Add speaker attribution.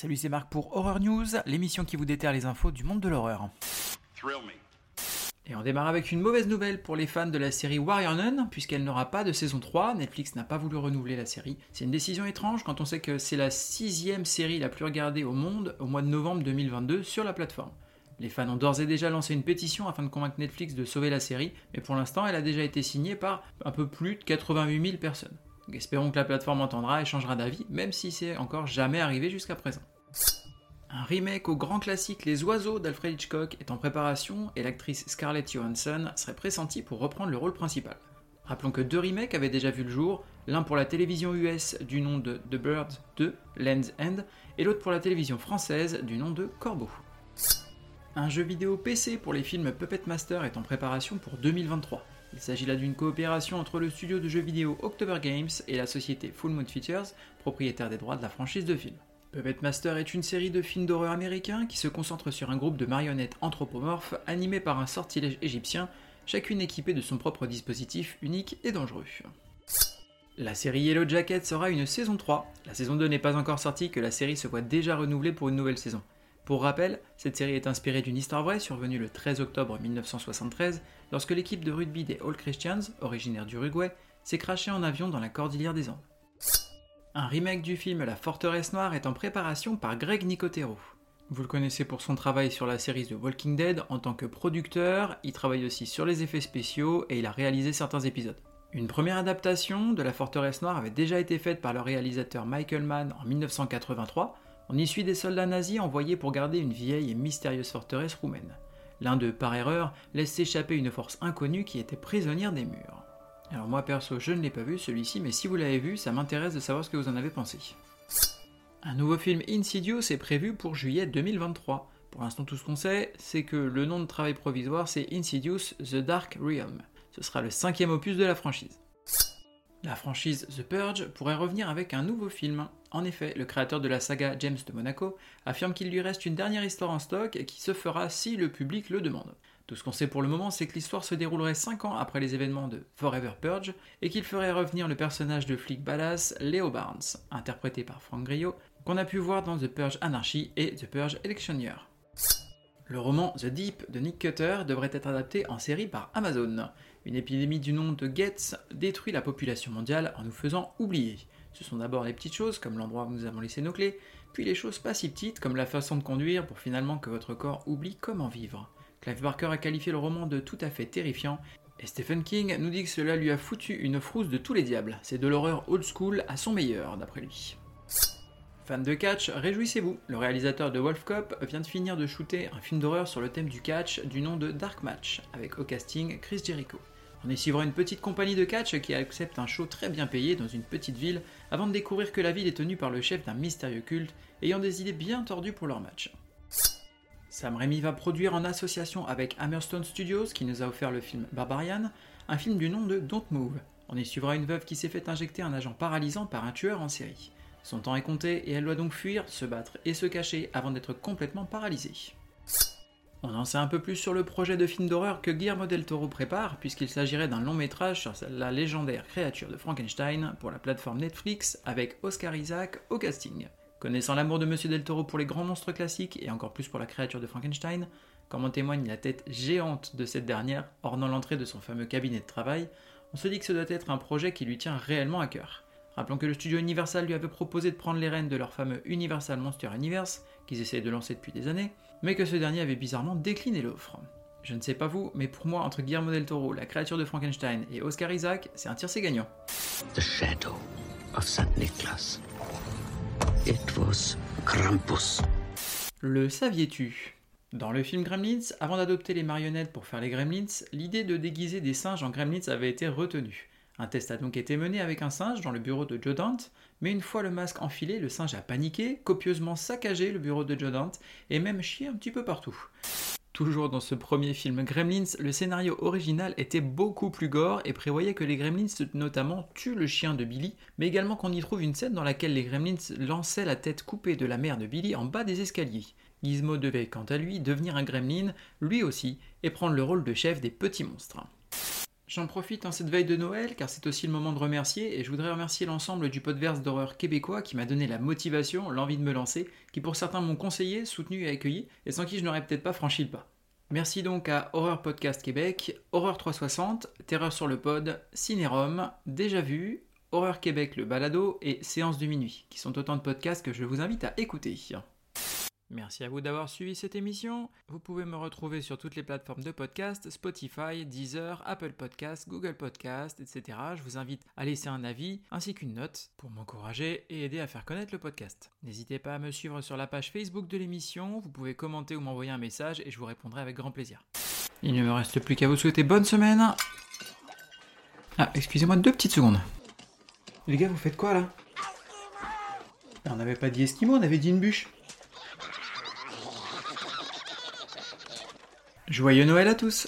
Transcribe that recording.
Speaker 1: Salut, c'est Marc pour Horror News, l'émission qui vous déterre les infos du monde de l'horreur. Et on démarre avec une mauvaise nouvelle pour les fans de la série Warrior Nun, puisqu'elle n'aura pas de saison 3, Netflix n'a pas voulu renouveler la série. C'est une décision étrange quand on sait que c'est la sixième série la plus regardée au monde au mois de novembre 2022 sur la plateforme. Les fans ont d'ores et déjà lancé une pétition afin de convaincre Netflix de sauver la série, mais pour l'instant elle a déjà été signée par un peu plus de 88 000 personnes. Espérons que la plateforme entendra et changera d'avis, même si c'est encore jamais arrivé jusqu'à présent. Un remake au grand classique Les Oiseaux d'Alfred Hitchcock est en préparation et l'actrice Scarlett Johansson serait pressentie pour reprendre le rôle principal. Rappelons que deux remakes avaient déjà vu le jour, l'un pour la télévision US du nom de The Bird 2, Land's End, et l'autre pour la télévision française du nom de Corbeau. Un jeu vidéo PC pour les films Puppet Master est en préparation pour 2023. Il s'agit là d'une coopération entre le studio de jeux vidéo October Games et la société Full Moon Features, propriétaire des droits de la franchise de films. Puppet Master est une série de films d'horreur américains qui se concentre sur un groupe de marionnettes anthropomorphes animées par un sortilège égyptien, chacune équipée de son propre dispositif unique et dangereux. La série Yellow Jacket sera une saison 3. La saison 2 n'est pas encore sortie que la série se voit déjà renouvelée pour une nouvelle saison. Pour rappel, cette série est inspirée d'une histoire vraie survenue le 13 octobre 1973 lorsque l'équipe de rugby des All Christians, originaire d'Uruguay, s'est crachée en avion dans la cordillère des Andes. Un remake du film La Forteresse Noire est en préparation par Greg Nicotero. Vous le connaissez pour son travail sur la série The Walking Dead en tant que producteur, il travaille aussi sur les effets spéciaux et il a réalisé certains épisodes. Une première adaptation de La Forteresse Noire avait déjà été faite par le réalisateur Michael Mann en 1983. On y suit des soldats nazis envoyés pour garder une vieille et mystérieuse forteresse roumaine. L'un d'eux, par erreur, laisse s'échapper une force inconnue qui était prisonnière des murs. Alors moi perso, je ne l'ai pas vu celui-ci, mais si vous l'avez vu, ça m'intéresse de savoir ce que vous en avez pensé. Un nouveau film Insidious est prévu pour juillet 2023. Pour l'instant, tout ce qu'on sait, c'est que le nom de travail provisoire, c'est Insidious The Dark Realm. Ce sera le cinquième opus de la franchise. La franchise The Purge pourrait revenir avec un nouveau film. En effet, le créateur de la saga James de Monaco affirme qu'il lui reste une dernière histoire en stock qui se fera si le public le demande. Tout ce qu'on sait pour le moment, c'est que l'histoire se déroulerait 5 ans après les événements de Forever Purge et qu'il ferait revenir le personnage de flic badass Leo Barnes, interprété par Frank Grillo, qu'on a pu voir dans The Purge Anarchy et The Purge Election Year. Le roman The Deep de Nick Cutter devrait être adapté en série par Amazon. Une épidémie du nom de Getz détruit la population mondiale en nous faisant oublier. Ce sont d'abord les petites choses, comme l'endroit où nous avons laissé nos clés, puis les choses pas si petites, comme la façon de conduire, pour finalement que votre corps oublie comment vivre. Clive Barker a qualifié le roman de tout à fait terrifiant, et Stephen King nous dit que cela lui a foutu une frousse de tous les diables. C'est de l'horreur old school à son meilleur, d'après lui. Fans de catch, réjouissez-vous, le réalisateur de Wolf Cop vient de finir de shooter un film d'horreur sur le thème du catch du nom de Dark Match, avec au casting Chris Jericho. On y suivra une petite compagnie de catch qui accepte un show très bien payé dans une petite ville avant de découvrir que la ville est tenue par le chef d'un mystérieux culte ayant des idées bien tordues pour leur match. Sam Raimi va produire en association avec Hammerstone Studios, qui nous a offert le film Barbarian, un film du nom de Don't Move. On y suivra une veuve qui s'est fait injecter un agent paralysant par un tueur en série. Son temps est compté et elle doit donc fuir, se battre et se cacher avant d'être complètement paralysée. On en sait un peu plus sur le projet de film d'horreur que Guillermo del Toro prépare, puisqu'il s'agirait d'un long métrage sur la légendaire créature de Frankenstein pour la plateforme Netflix avec Oscar Isaac au casting. Connaissant l'amour de Monsieur Del Toro pour les grands monstres classiques et encore plus pour la créature de Frankenstein, comme en témoigne la tête géante de cette dernière ornant l'entrée de son fameux cabinet de travail, on se dit que ce doit être un projet qui lui tient réellement à cœur. Rappelons que le studio Universal lui avait proposé de prendre les rênes de leur fameux Universal Monster Universe, qu'ils essayaient de lancer depuis des années, mais que ce dernier avait bizarrement décliné l'offre. Je ne sais pas vous, mais pour moi, entre Guillermo del Toro, la créature de Frankenstein et Oscar Isaac, c'est un tiercé gagnant. The Shadow of Saint Nicholas. It was Krampus. Le saviez-tu? Dans le film Gremlins, avant d'adopter les marionnettes pour faire les Gremlins, l'idée de déguiser des singes en Gremlins avait été retenue. Un test a donc été mené avec un singe dans le bureau de Joe Dante, mais une fois le masque enfilé, le singe a paniqué, copieusement saccagé le bureau de Joe Dante et même chié un petit peu partout. Toujours dans ce premier film Gremlins, le scénario original était beaucoup plus gore et prévoyait que les Gremlins notamment tuent le chien de Billy, mais également qu'on y trouve une scène dans laquelle les Gremlins lançaient la tête coupée de la mère de Billy en bas des escaliers. Gizmo devait quant à lui devenir un Gremlin, lui aussi, et prendre le rôle de chef des petits monstres. J'en profite en cette veille de Noël car c'est aussi le moment de remercier et je voudrais remercier l'ensemble du podverse d'horreur québécois qui m'a donné la motivation, l'envie de me lancer, qui pour certains m'ont conseillé, soutenu et accueilli et sans qui je n'aurais peut-être pas franchi le pas. Merci donc à Horreur Podcast Québec, Horreur 360, Terreur sur le pod, Cinérum, Déjà Vu, Horreur Québec le balado et Séance de minuit, qui sont autant de podcasts que je vous invite à écouter. Merci à vous d'avoir suivi cette émission. Vous pouvez me retrouver sur toutes les plateformes de podcast, Spotify, Deezer, Apple Podcast, Google Podcast, etc. Je vous invite à laisser un avis ainsi qu'une note pour m'encourager et aider à faire connaître le podcast. N'hésitez pas à me suivre sur la page Facebook de l'émission, vous pouvez commenter ou m'envoyer un message et je vous répondrai avec grand plaisir. Il ne me reste plus qu'à vous souhaiter bonne semaine. Ah, excusez-moi deux petites secondes. Les gars, vous faites quoi là? On n'avait pas dit Esquimau, on avait dit une bûche. Joyeux Noël à tous